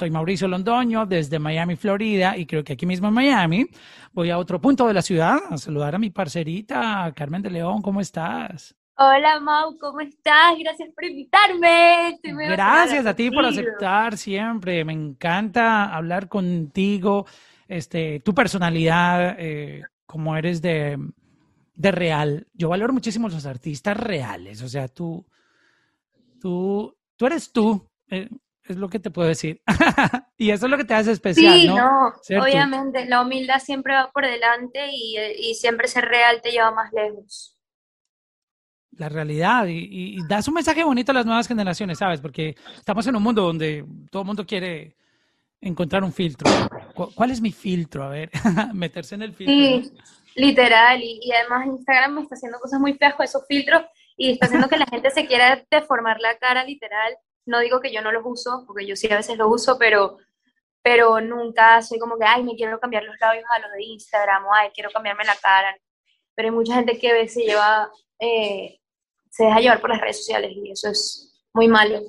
soy Mauricio Londoño desde Miami, Florida, y creo que aquí mismo en Miami voy a otro punto de la ciudad a saludar a mi parcerita Carmen de León. ¿Cómo estás? Hola Mau, ¿cómo estás? Gracias por invitarme. Gracias a ti por aceptar siempre. Me encanta hablar contigo. Este, tu personalidad, eh, como eres de, de real. Yo valoro muchísimo los artistas reales. O sea, tú, tú, tú eres tú. Eh, es lo que te puedo decir. y eso es lo que te hace especial, sí, ¿no? obviamente, la humildad siempre va por delante y, y, siempre ser real te lleva más lejos. La realidad y, y, das un mensaje bonito a las nuevas generaciones, ¿sabes? Porque estamos en un mundo donde todo el mundo quiere encontrar un filtro. ¿Cuál es mi filtro? A ver, meterse en el filtro. Sí, literal. Y, y, además Instagram me está haciendo cosas muy feas con esos filtros y está haciendo que la gente se quiera deformar la cara, literal no digo que yo no los uso, porque yo sí a veces los uso, pero, pero nunca soy como que, ay, me quiero cambiar los labios a los de Instagram, o ay, quiero cambiarme la cara. Pero hay mucha gente que a veces lleva, eh, se deja llevar por las redes sociales y eso es muy malo.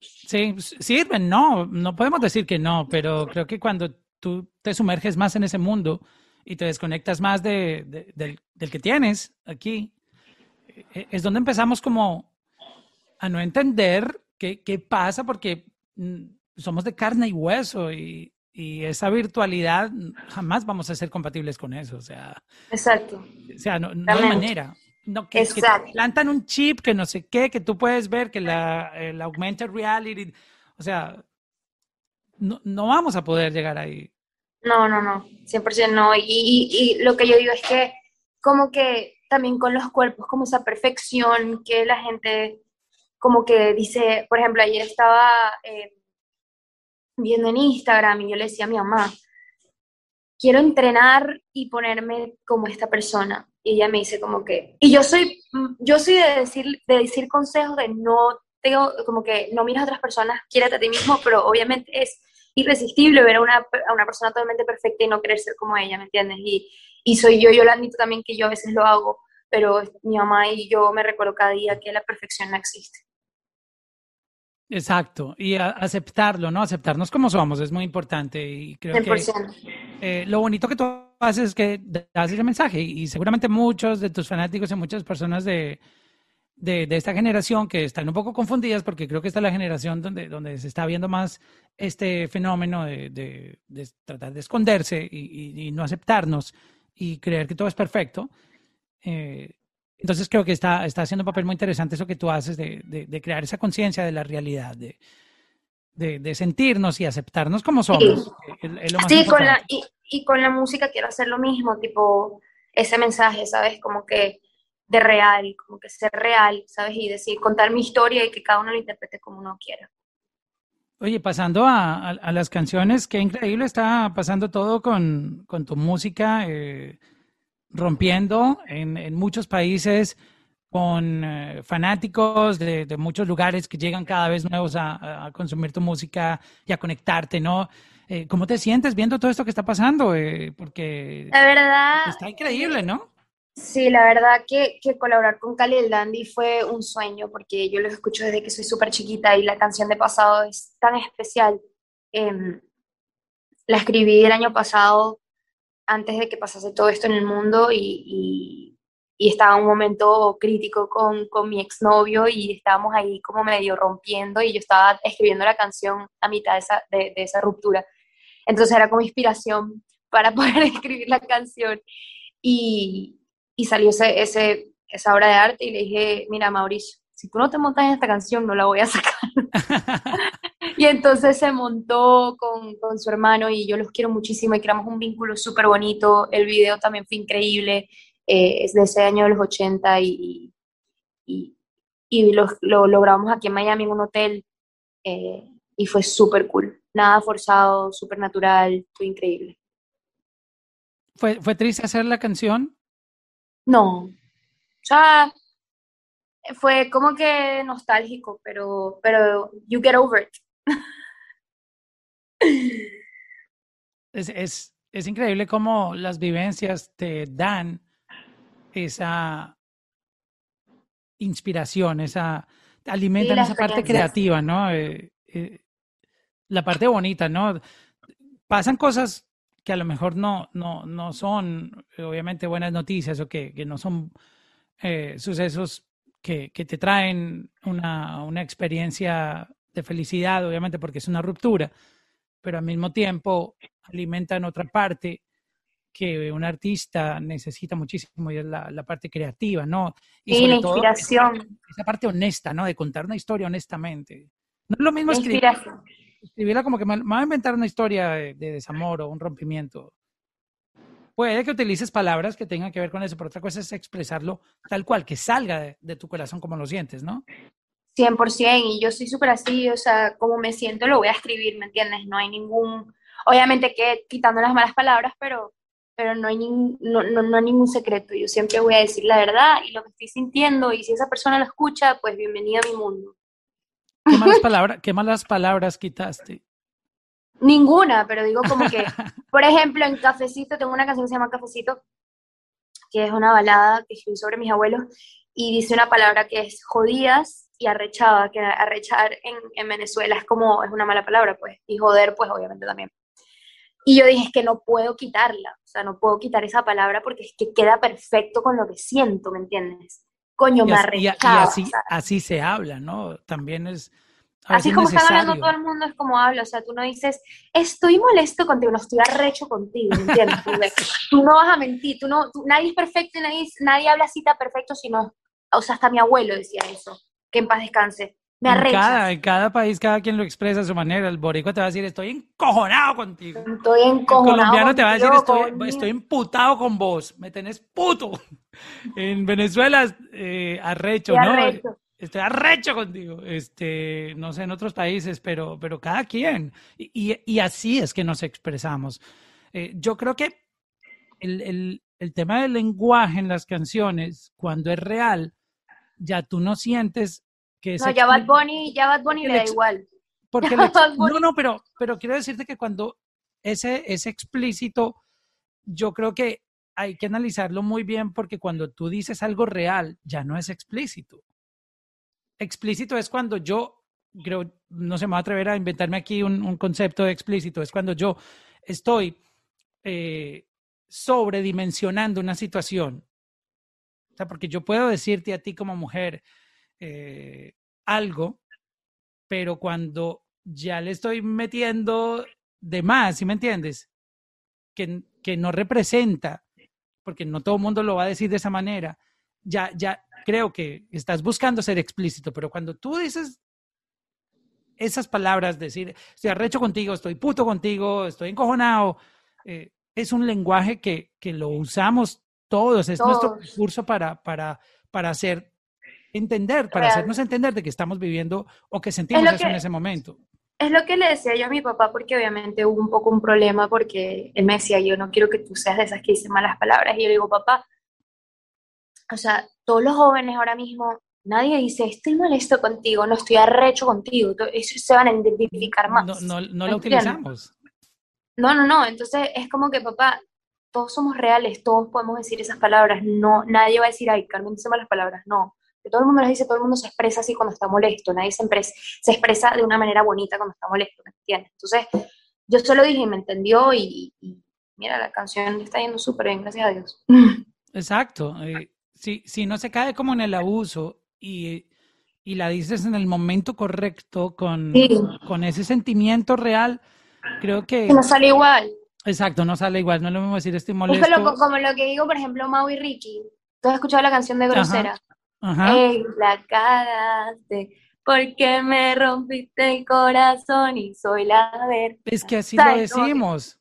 Sí, sirven, no, no podemos decir que no, pero creo que cuando tú te sumerges más en ese mundo y te desconectas más de, del, del que tienes aquí, e, es donde empezamos como a no entender qué, qué pasa porque mm, somos de carne y hueso y, y, esa virtualidad jamás vamos a ser compatibles con eso. O sea, Exacto. O sea, no, no hay manera. No, que, que, plantan un chip que no sé qué, que tú puedes ver, que la, el augmented reality, o sea, no, no vamos a poder llegar ahí. No, no, no, 100% no. Y, y, y lo que yo digo es que como que también con los cuerpos, como esa perfección que la gente como que dice, por ejemplo, ayer estaba eh, viendo en Instagram y yo le decía a mi mamá, quiero entrenar y ponerme como esta persona. Y ella me dice como que, y yo soy, yo soy de decir, de decir consejos de no, tengo, como que no miras a otras personas, quiérate a ti mismo, pero obviamente es irresistible ver a una, a una persona totalmente perfecta y no querer ser como ella, ¿me entiendes? Y, y soy yo, yo lo admito también que yo a veces lo hago, pero mi mamá y yo me recuerdo cada día que la perfección no existe. Exacto, y aceptarlo, ¿no? Aceptarnos como somos es muy importante y creo que eh, lo bonito que tú haces es que das ese mensaje y seguramente muchos de tus fanáticos y muchas personas de, de, esta generación que están un poco confundidas porque creo que esta es la generación donde, donde se está viendo más este fenómeno de, de, tratar de esconderse y, y, no aceptarnos y creer que todo es perfecto. Eh, entonces creo que está, está haciendo un papel muy interesante eso que tú haces de, de, crear esa conciencia de la realidad, de, de, sentirnos y aceptarnos como somos. Sí, con la, y, y, con la música quiero hacer lo mismo, tipo ese mensaje, ¿sabes? Como que de real, como que ser real, ¿sabes? Y decir, contar mi historia y que cada uno lo interprete como uno quiera. Oye, pasando a, a, las canciones, qué increíble está pasando todo con, con tu música. Eh, rompiendo en, en muchos países con eh, fanáticos de, de, muchos lugares que llegan cada vez nuevos a, a consumir tu música y a conectarte, ¿no? Eh, ¿Cómo te sientes viendo todo esto que está pasando? Eh, porque la verdad está increíble, ¿no? Sí, la verdad que, que colaborar con Cali el Dandy fue un sueño porque yo los escucho desde que soy súper chiquita y la canción de pasado es tan especial. Eh, la escribí el año pasado antes de que pasase todo esto en el mundo y, y, estaba en un momento crítico con, con mi exnovio y estábamos ahí como medio rompiendo y yo estaba escribiendo la canción a mitad de esa, de, de esa ruptura. Entonces era como inspiración para poder escribir la canción y, y salió ese, ese, esa obra de arte y le dije, mira Mauricio, si tú no te montas en esta canción no la voy a sacar. Y entonces se montó con, con, su hermano y yo los quiero muchísimo y creamos un vínculo súper bonito. El video también fue increíble, eh, es de ese año de los 80 y, y, y lo, lo, lo, grabamos aquí en Miami en un hotel eh, y fue súper cool. Nada forzado, súper natural, fue increíble. ¿Fue, ¿Fue triste hacer la canción? No. O sea, fue como que nostálgico, pero, pero you get over it. Es, es, es, increíble cómo las vivencias te dan esa inspiración, esa alimentan esa parte creativa, ¿no? Eh, eh, la parte bonita, ¿no? Pasan cosas que a lo mejor no, no, no son, obviamente, buenas noticias o que, que no son eh, sucesos que, que, te traen una, una experiencia de felicidad, obviamente, porque es una ruptura, pero al mismo tiempo alimentan otra parte que un artista necesita muchísimo y es la, la parte creativa, ¿no? Y, la inspiración. esa, parte honesta, ¿no? De contar una historia honestamente. No es lo mismo escribir, escribirla como que me, va a inventar una historia de, desamor o un rompimiento. Puede que utilices palabras que tengan que ver con eso, pero otra cosa es expresarlo tal cual, que salga de, de tu corazón como lo sientes, ¿no? 100%, y yo soy súper así, o sea, como me siento lo voy a escribir, ¿me entiendes? No hay ningún, obviamente que quitando las malas palabras, pero pero no hay, no, no, ningún secreto. Yo siempre voy a decir la verdad y lo que estoy sintiendo, y si esa persona lo escucha, pues bienvenida a mi mundo. ¿Qué malas, palabras, ¿Qué malas palabras quitaste? Ninguna, pero digo como que, por ejemplo, en Cafecito, tengo una canción que se llama Cafecito, que es una balada que escribí sobre mis abuelos, y dice una palabra que es jodidas y arrechada, que arrechar en, en Venezuela es como, es una mala palabra, pues, y joder, pues obviamente también. Y yo dije, es que no puedo quitarla, o sea, no puedo quitar esa palabra porque es que queda perfecto con lo que siento, ¿me entiendes? Coño, me y, y así, así se habla, ¿no? También es... Así como está hablando todo el mundo es como habla, o sea, tú no dices, estoy molesto contigo, no estoy arrecho contigo, ¿me entiendes? tú no vas a mentir, tú no, nadie es perfecto, nadie, nadie habla tan perfecto, sino, o sea, hasta mi abuelo decía eso, que en paz descanse. Me en cada, en cada país, cada quien lo expresa a su manera. El boricua te va a decir, estoy encojonado contigo. Estoy encojonado. El colombiano te va a decir, estoy, estoy emputado con vos. Me tenés puto. En Venezuela, eh, arrecho, ¿no? Estoy arrecho contigo. Este, no sé, en otros países, pero, pero cada quien. Y, y, así es que nos expresamos. Eh, yo creo que el, el, el tema del lenguaje en las canciones, cuando es real, ya tú no sientes no, ya Bad Bunny, ya Bad Bunny le da igual. Porque no, no, pero, pero quiero decirte que cuando ese es explícito, yo creo que hay que analizarlo muy bien porque cuando tú dices algo real, ya no es explícito. Explícito es cuando yo, creo, no se me va a atrever a inventarme aquí un, concepto de explícito, es cuando yo estoy eh, sobredimensionando una situación. O sea, porque yo puedo decirte a ti como mujer, eh, algo, pero cuando ya le estoy metiendo de más, ¿sí me entiendes? Que, que no representa, porque no todo el mundo lo va a decir de esa manera, ya, ya creo que estás buscando ser explícito, pero cuando tú dices esas palabras, decir, estoy arrecho contigo, estoy puto contigo, estoy encojonado, eh, es un lenguaje que, que lo usamos todos, es nuestro recurso para, para, para hacer entender, para hacernos entender de que estamos viviendo o que sentimos eso en ese momento. Es lo que le decía yo a mi papá, porque obviamente hubo un poco un problema, porque él me decía, yo no quiero que tú seas de esas que dicen malas palabras. Y yo le digo, papá, o sea, todos los jóvenes ahora mismo, nadie dice, estoy molesto contigo, no estoy arrecho contigo, eso se van a identificar más. No, no, no lo utilizamos. No, no, no, entonces es como que, papá, todos somos reales, todos podemos decir esas palabras, no, nadie va a decir, ay, Carmen dice malas palabras, no, todo el mundo las dice, todo el mundo se expresa así cuando está molesto, nadie se, se expresa de una manera bonita cuando está molesto, ¿me entiendes? Entonces, yo solo dije y me entendió y, mira, la canción está yendo súper bien, gracias a Dios. Exacto. Eh, si, si no se cae como en el abuso y, y la dices en el momento correcto, con, con ese sentimiento real, creo que... No sale igual. Exacto, no sale igual, no es lo mismo decir estoy molesto. Es como lo que digo, por ejemplo, Mau y Ricky. ¿Tú has escuchado la canción de Grosera? Ey, la cagaste, porque me rompiste el corazón y soy la ver. Es que así lo decimos.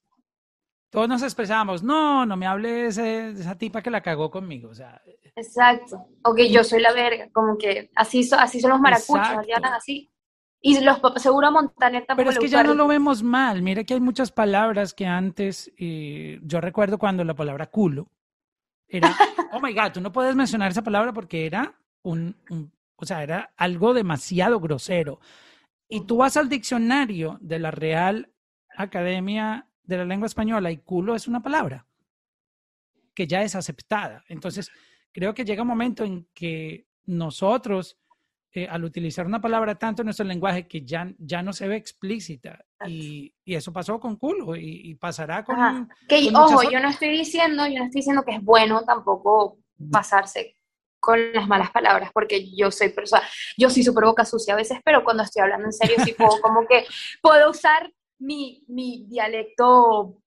Todos nos expresamos, no, no me hables de esa tipa que la cagó conmigo. O sea, Exacto. O que yo soy la verga, como que así, así son los maracuchos, ya así. Y los seguro Montaner tampoco Pero es que ya no lo vemos mal. Mira que hay muchas palabras que antes, eh, yo recuerdo cuando la palabra culo era, oh my God, tú no puedes mencionar esa palabra porque era un, o sea, era algo demasiado grosero. Y tú vas al diccionario de la Real Academia de la Lengua Española y culo es una palabra que ya es aceptada. Entonces, creo que llega un momento en que nosotros eh, al utilizar una palabra tanto en nuestro lenguaje que ya, ya no se ve explícita. Y, y eso pasó con culo y, pasará con... Que, ojo, yo no estoy diciendo, yo no estoy diciendo que es bueno tampoco pasarse con las malas palabras, porque yo soy persona, yo soy súper boca sucia a veces, pero cuando estoy hablando en serio sí puedo como que puedo usar mi, mi dialecto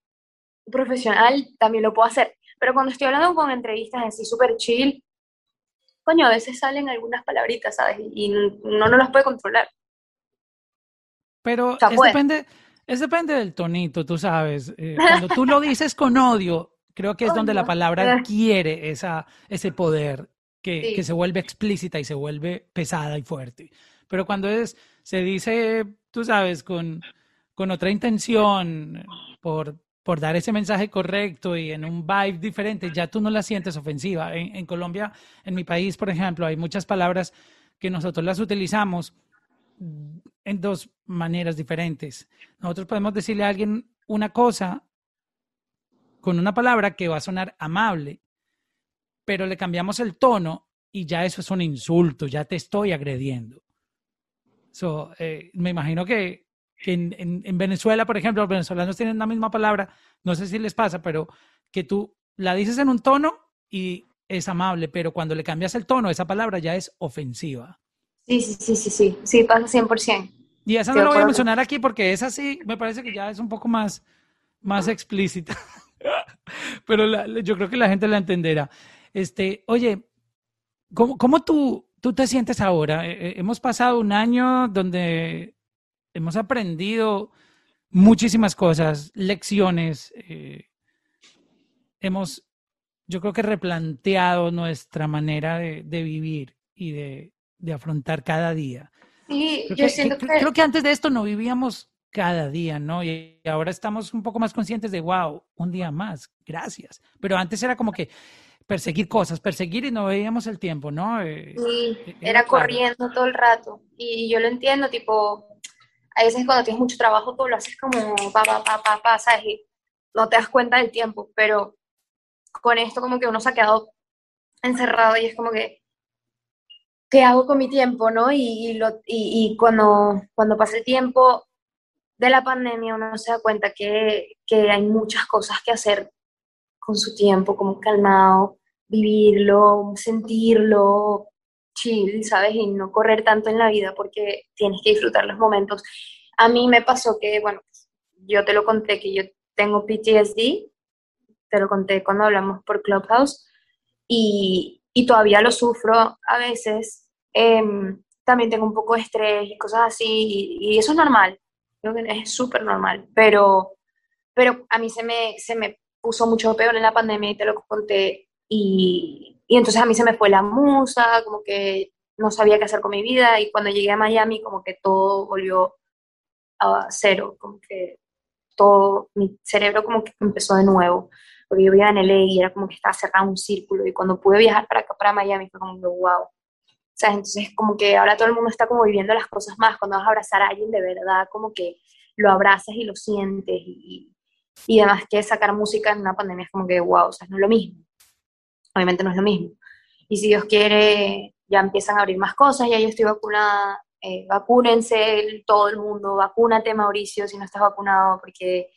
profesional, también lo puedo hacer. Pero cuando estoy hablando con entrevistas así súper chill, coño, a veces salen algunas palabritas, ¿sabes? Y uno no las puede controlar. Pero es, depende, es depende del tonito, tú sabes. Eh, cuando tú lo dices con odio, creo que es donde la palabra adquiere esa, ese poder que, que, se vuelve explícita y se vuelve pesada y fuerte. Pero cuando es, se dice, tú sabes, con, con otra intención, por, por dar ese mensaje correcto y en un vibe diferente, ya tú no la sientes ofensiva. En, Colombia, en mi país, por ejemplo, hay muchas palabras que nosotros las utilizamos en dos maneras diferentes. Nosotros podemos decirle a alguien una cosa con una palabra que va a sonar amable, pero le cambiamos el tono y ya eso es un insulto, ya te estoy agrediendo. So, eh, me imagino que que en, Venezuela, por ejemplo, los venezolanos tienen la misma palabra, no sé si les pasa, pero que tú la dices en un tono y es amable, pero cuando le cambias el tono, esa palabra ya es ofensiva. Sí, sí, sí, sí, sí, sí, pasa 100%. Y esa no la voy a mencionar aquí porque esa sí me parece que ya es un poco más, más explícita. pero yo creo que la gente la entenderá. Este, oye, ¿cómo, cómo tú, tú te sientes ahora? Eh, eh, hemos pasado un año donde hemos aprendido muchísimas cosas, lecciones. Eh, hemos, yo creo que replanteado nuestra manera de, vivir y de, afrontar cada día. Sí, creo yo que, siento que, Creo que antes de esto no vivíamos cada día, ¿no? Y ahora estamos un poco más conscientes de, wow, un día más, gracias. Pero antes era como que perseguir cosas, perseguir y no veíamos el tiempo, ¿no? Eh, sí, eh, era, corriendo todo el rato. Y yo lo entiendo, tipo, a veces cuando tienes mucho trabajo tú lo haces como pa, pa, pa, pa, pa, ¿sabes? Y no te das cuenta del tiempo, pero con esto como que uno se ha quedado encerrado y es como que, ¿qué hago con mi tiempo, no? Y, lo, y, cuando, cuando pasa el tiempo de la pandemia uno se da cuenta que, que hay muchas cosas que hacer con su tiempo, como calmado, vivirlo, sentirlo, chill, ¿sabes? Y no correr tanto en la vida porque tienes que disfrutar los momentos. A mí me pasó que, bueno, yo te lo conté que yo tengo PTSD, te lo conté cuando hablamos por Clubhouse, y, y todavía lo sufro a veces. Em, también tengo un poco de estrés y cosas así, y, eso es normal, creo que es súper normal, pero, pero a mí se me, se me puso mucho peor en la pandemia y te lo conté, y, y entonces a mí se me fue la musa, como que no sabía qué hacer con mi vida y cuando llegué a Miami como que todo volvió a cero, como que todo, mi cerebro como que empezó de nuevo, porque yo vivía en LA y era como que estaba cerrado un círculo y cuando pude viajar para acá, para Miami, fue como wow. O sea, entonces como que ahora todo el mundo está como viviendo las cosas más, cuando vas a abrazar a alguien de verdad, como que lo abrazas y lo sientes y, y además que sacar música en una pandemia es como que wow, o sea, no es lo mismo obviamente no es lo mismo. Y si Dios quiere, ya empiezan a abrir más cosas, ya yo estoy vacunada, eh, vacúnense todo el mundo, vacúnate Mauricio si no estás vacunado, porque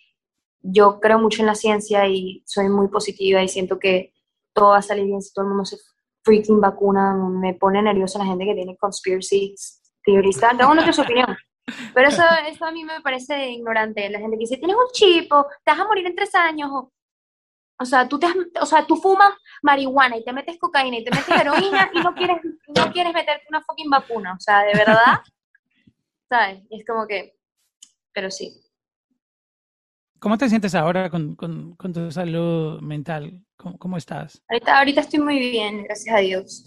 yo creo mucho en la ciencia y soy muy positiva y siento que todo va a salir bien si todo el mundo se freaking vacuna. Me pone nerviosa la gente que tiene conspiracy theories. Cada uno tiene su opinión. Pero eso, eso a mí me parece ignorante. La gente que dice, tienes un chipo, te vas a morir en tres años, o o sea, tú, te, o sea, tú fumas marihuana y te metes cocaína y te metes heroína y no quieres, no quieres meterte una fucking vacuna. O sea, de verdad, ¿sabes? es como que, pero sí. ¿Cómo te sientes ahora con, tu salud mental? ¿Cómo, estás? Ahorita, ahorita estoy muy bien, gracias a Dios.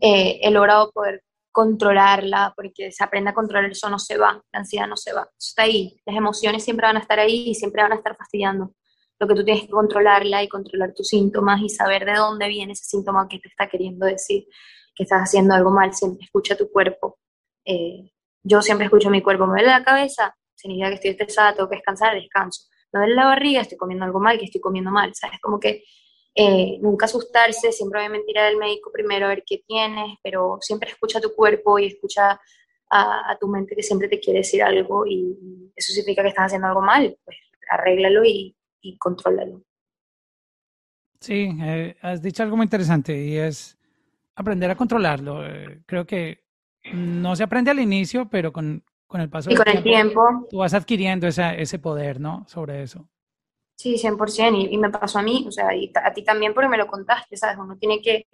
Eh, he logrado poder controlarla, porque se aprende a controlar eso, no se va, la ansiedad no se va, está ahí. Las emociones siempre van a estar ahí y siempre van a estar fastidiando lo que tú tienes que controlarla y controlar tus síntomas y saber de dónde viene ese síntoma que te está queriendo decir que estás haciendo algo mal, siempre escucha tu cuerpo. Eh, yo siempre escucho mi cuerpo, me duele la cabeza, significa que estoy estresada, tengo que descansar, descanso. Me duele la barriga, estoy comiendo algo mal, que estoy comiendo mal, ¿sabes? Como que Eh, nunca asustarse, siempre obviamente ir al médico primero a ver qué tienes, pero siempre escucha tu cuerpo y escucha a, tu mente que siempre te quiere decir algo y eso significa que estás haciendo algo mal, pues arréglalo y, y contrólalo. Sí, eh, has dicho algo muy interesante y es aprender a controlarlo. Eh, creo que no se aprende al inicio, pero con, con el paso y del con el tiempo, tú vas adquiriendo esa, ese poder, ¿no? Sobre eso. Sí, 100%, y, y me pasó a mí, o sea, y a ti también porque me lo contaste, ¿sabes? Uno tiene que,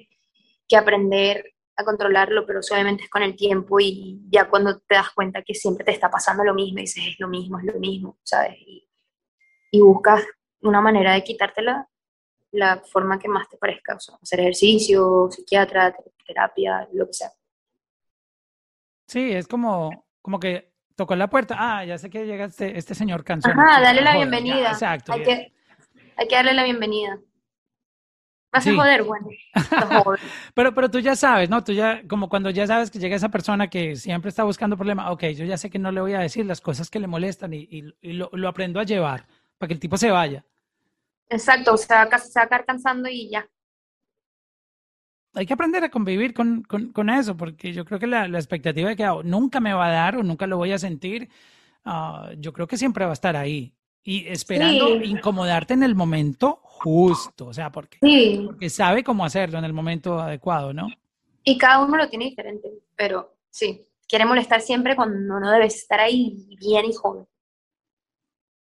que aprender a controlarlo, pero obviamente es con el tiempo y ya cuando te das cuenta que siempre te está pasando lo mismo, y dices, es lo mismo, es lo mismo, ¿sabes? Y, y buscas una manera de quitártela la forma que más te parezca, o sea, hacer ejercicio, psiquiatra, terapia, lo que sea. Sí, es como, como que tocó la puerta, ah, ya sé que llega este, este señor cansado. Ajá, dale la bienvenida. exacto. Hay que, hay que darle la bienvenida. Vas a joder, bueno. pero, pero tú ya sabes, ¿no? Tú ya, como cuando ya sabes que llega esa persona que siempre está buscando problemas, ok, yo ya sé que no le voy a decir las cosas que le molestan y, y, lo, lo, aprendo a llevar para que el tipo se vaya. Exacto, o sea, se va a quedar cansando y ya. Hay que aprender a convivir con, con, con eso, porque yo creo que la, la expectativa de que oh, nunca me va a dar o nunca lo voy a sentir, uh, yo creo que siempre va a estar ahí. Y esperando incomodarte en el momento justo, o sea, porque, porque sabe cómo hacerlo en el momento adecuado, ¿no? Y cada uno lo tiene diferente, pero sí, quiere molestar siempre cuando no debes estar ahí bien y joven.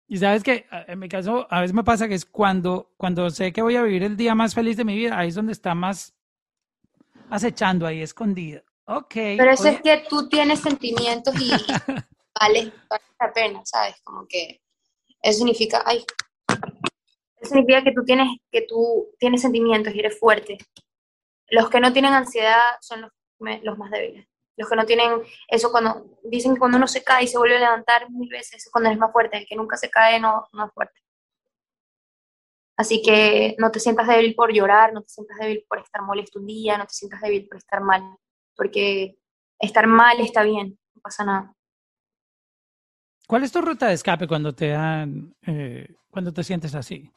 Y sabes que en mi caso a veces me pasa que es cuando, cuando sé que voy a vivir el día más feliz de mi vida, ahí es donde está más acechando ahí escondido. Ok. Pero eso es que tú tienes sentimientos y vale, la pena, ¿sabes? Como que eso significa, ay, eso significa que tú tienes, que tú tienes sentimientos y eres fuerte. Los que no tienen ansiedad son los, los más débiles. Los que no tienen eso cuando dicen que cuando uno se cae y se vuelve a levantar mil veces es cuando es más fuerte. El que nunca se cae no, no es fuerte. Así que no te sientas débil por llorar, no te sientas débil por estar molesto un día, no te sientas débil por estar mal, porque estar mal está bien, no pasa nada. ¿Cuál es tu ruta de escape cuando te dan, eh, cuando te sientes así?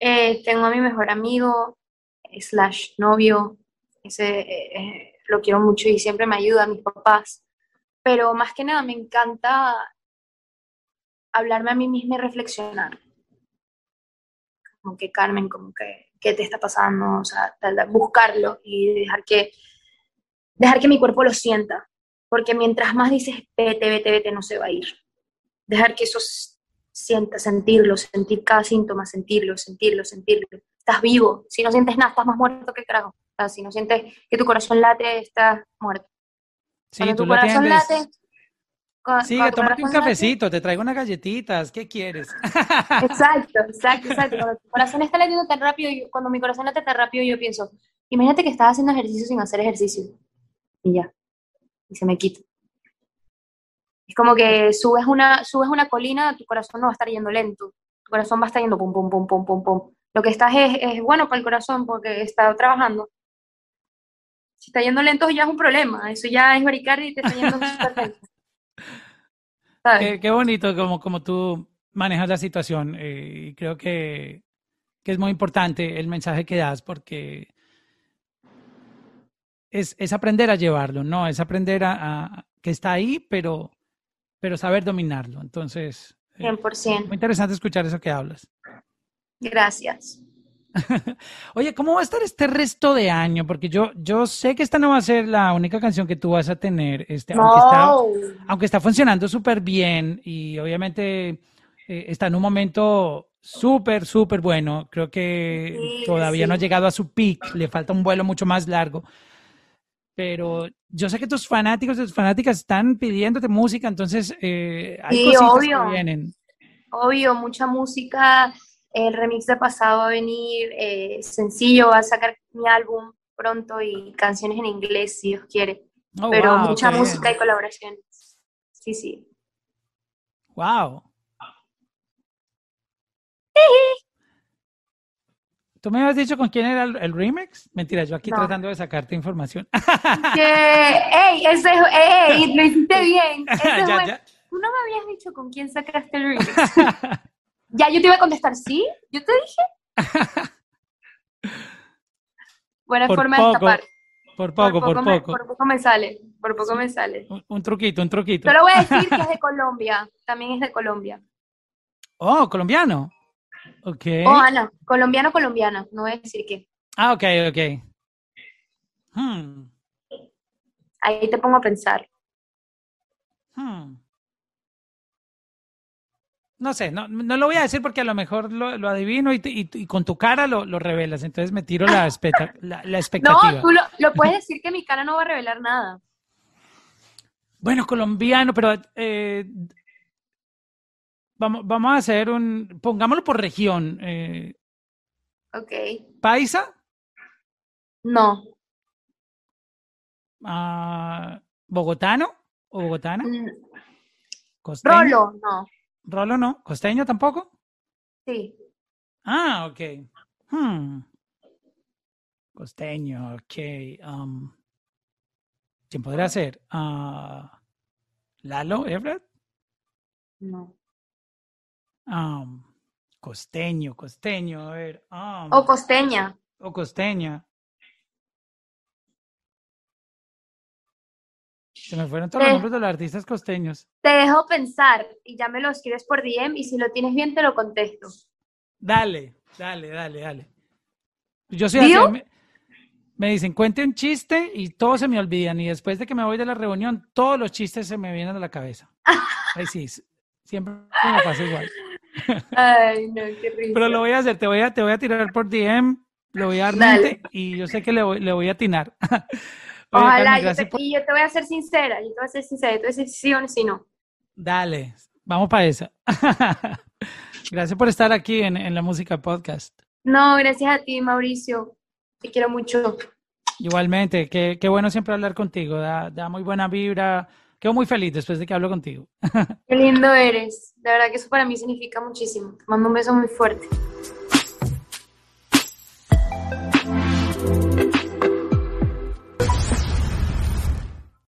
Eh, tengo a mi mejor amigo, slash novio, ese eh, lo quiero mucho y siempre me ayuda, a mis papás. Pero más que nada me encanta hablarme a mí misma y reflexionar. Como que Carmen, como que, ¿qué te está pasando? O sea, buscarlo y dejar que, dejar que mi cuerpo lo sienta. Porque mientras más dices, vete, vete, vete, no se va a ir. Dejar que eso sienta, sentirlo, sentir cada síntoma, sentirlo, sentirlo, sentirlo. Estás vivo. Si no sientes nada, estás más muerto que carajo si no sientes que tu corazón late, estás muerto. Sí, tu corazón late. sí, tómate un cafecito, te traigo unas galletitas, ¿qué quieres? Exacto, exacto, exacto. Cuando tu corazón está latiendo tan rápido, cuando mi corazón late tan rápido, yo pienso, imagínate que estás haciendo ejercicio sin hacer ejercicio. Y ya. Y se me quita. Es como que subes una, subes una colina, tu corazón no va a estar yendo lento. Tu corazón va a estar yendo pum, pum, pum, pum, pum, pum. Lo que estás es, es bueno para el corazón porque está trabajando si está yendo lento ya es un problema, eso ya es maricardia y te está yendo súper lento. Qué, bonito como, como tú manejas la situación eh, y creo que, que, es muy importante el mensaje que das porque es, es aprender a llevarlo, ¿no? Es aprender a, que está ahí, pero, pero saber dominarlo. Entonces, 100%. Eh, muy interesante escuchar eso que hablas. Gracias. Oye, ¿cómo va a estar este resto de año? Porque yo, yo sé que esta no va a ser la única canción que tú vas a tener, este, aunque, está, aunque está funcionando súper bien y obviamente eh, está en un momento súper, súper bueno. Creo que todavía no ha llegado a su peak, le falta un vuelo mucho más largo. Pero yo sé que tus fanáticos y tus fanáticas están pidiéndote música, entonces eh, hay cositas obvio. que vienen. Obvio, mucha música el remix de pasado va a venir, eh, sencillo, va a sacar mi álbum pronto y canciones en inglés, si Dios quiere. Oh, Pero mucha música y colaboraciones. Sí, sí. Wow. ¿Tú me habías dicho con quién era el, remix? Mentira, yo aquí tratando de sacarte información. que, ¡Ey! Ese, ¡Ey! Lo hiciste bien. Tú no me habías dicho con quién sacaste el remix. Ya yo te iba a contestar, ¿sí? ¿Yo te dije? Buena forma de escapar. Por poco, por poco. por poco me sale, por poco me sale. Un, truquito, un truquito. Solo voy a decir que es de Colombia, también es de Colombia. Oh, colombiano. Ok. Oh, Ana, colombiano, colombiana, no voy a decir qué. Ah, ok, ok. Hmm. Ahí te pongo a pensar. Hmm. No sé, no, no, lo voy a decir porque a lo mejor lo, adivino y, con tu cara lo, revelas, entonces me tiro la, la, expectativa. No, tú lo, puedes decir que mi cara no va a revelar nada. Bueno, colombiano, pero eh, vamos, vamos a hacer un, pongámoslo por región. Eh, ok. ¿Paisa? No. Ah, ¿Bogotano o bogotana? Mm. Rolo, no. Rolo no. ¿Costeño tampoco? Sí. Ah, ok. Hmm. Costeño, ok. Um, ¿Quién podría ser? Uh, ¿Lalo Everett? No. Um, costeño, costeño, a ver. Um, o costeña. O costeña. Se me fueron todos los nombres de los artistas costeños. Te dejo pensar y ya me lo escribes por DM y si lo tienes bien te lo contesto. Dale, dale, dale, dale. Yo soy así, me, dicen, cuente un chiste y todos se me olvidan. Y después de que me voy de la reunión, todos los chistes se me vienen a la cabeza. Ay, sí, siempre me pasa igual. Ay, no, qué risa. Pero lo voy a hacer, te voy a, te voy a tirar por DM, lo voy a dar y yo sé que le voy, le voy a atinar. Ojalá, yo te, y yo te voy a ser sincera, yo te voy a ser sincera, yo te voy a decir sí o sí no. Dale, vamos para esa. gracias por estar aquí en, en la música podcast. No, gracias a ti, Mauricio. Te quiero mucho. Igualmente, qué, qué bueno siempre hablar contigo, da, da muy buena vibra. Quedo muy feliz después de que hablo contigo. Qué lindo eres. La verdad que eso para mí significa muchísimo. Te mando un beso muy fuerte.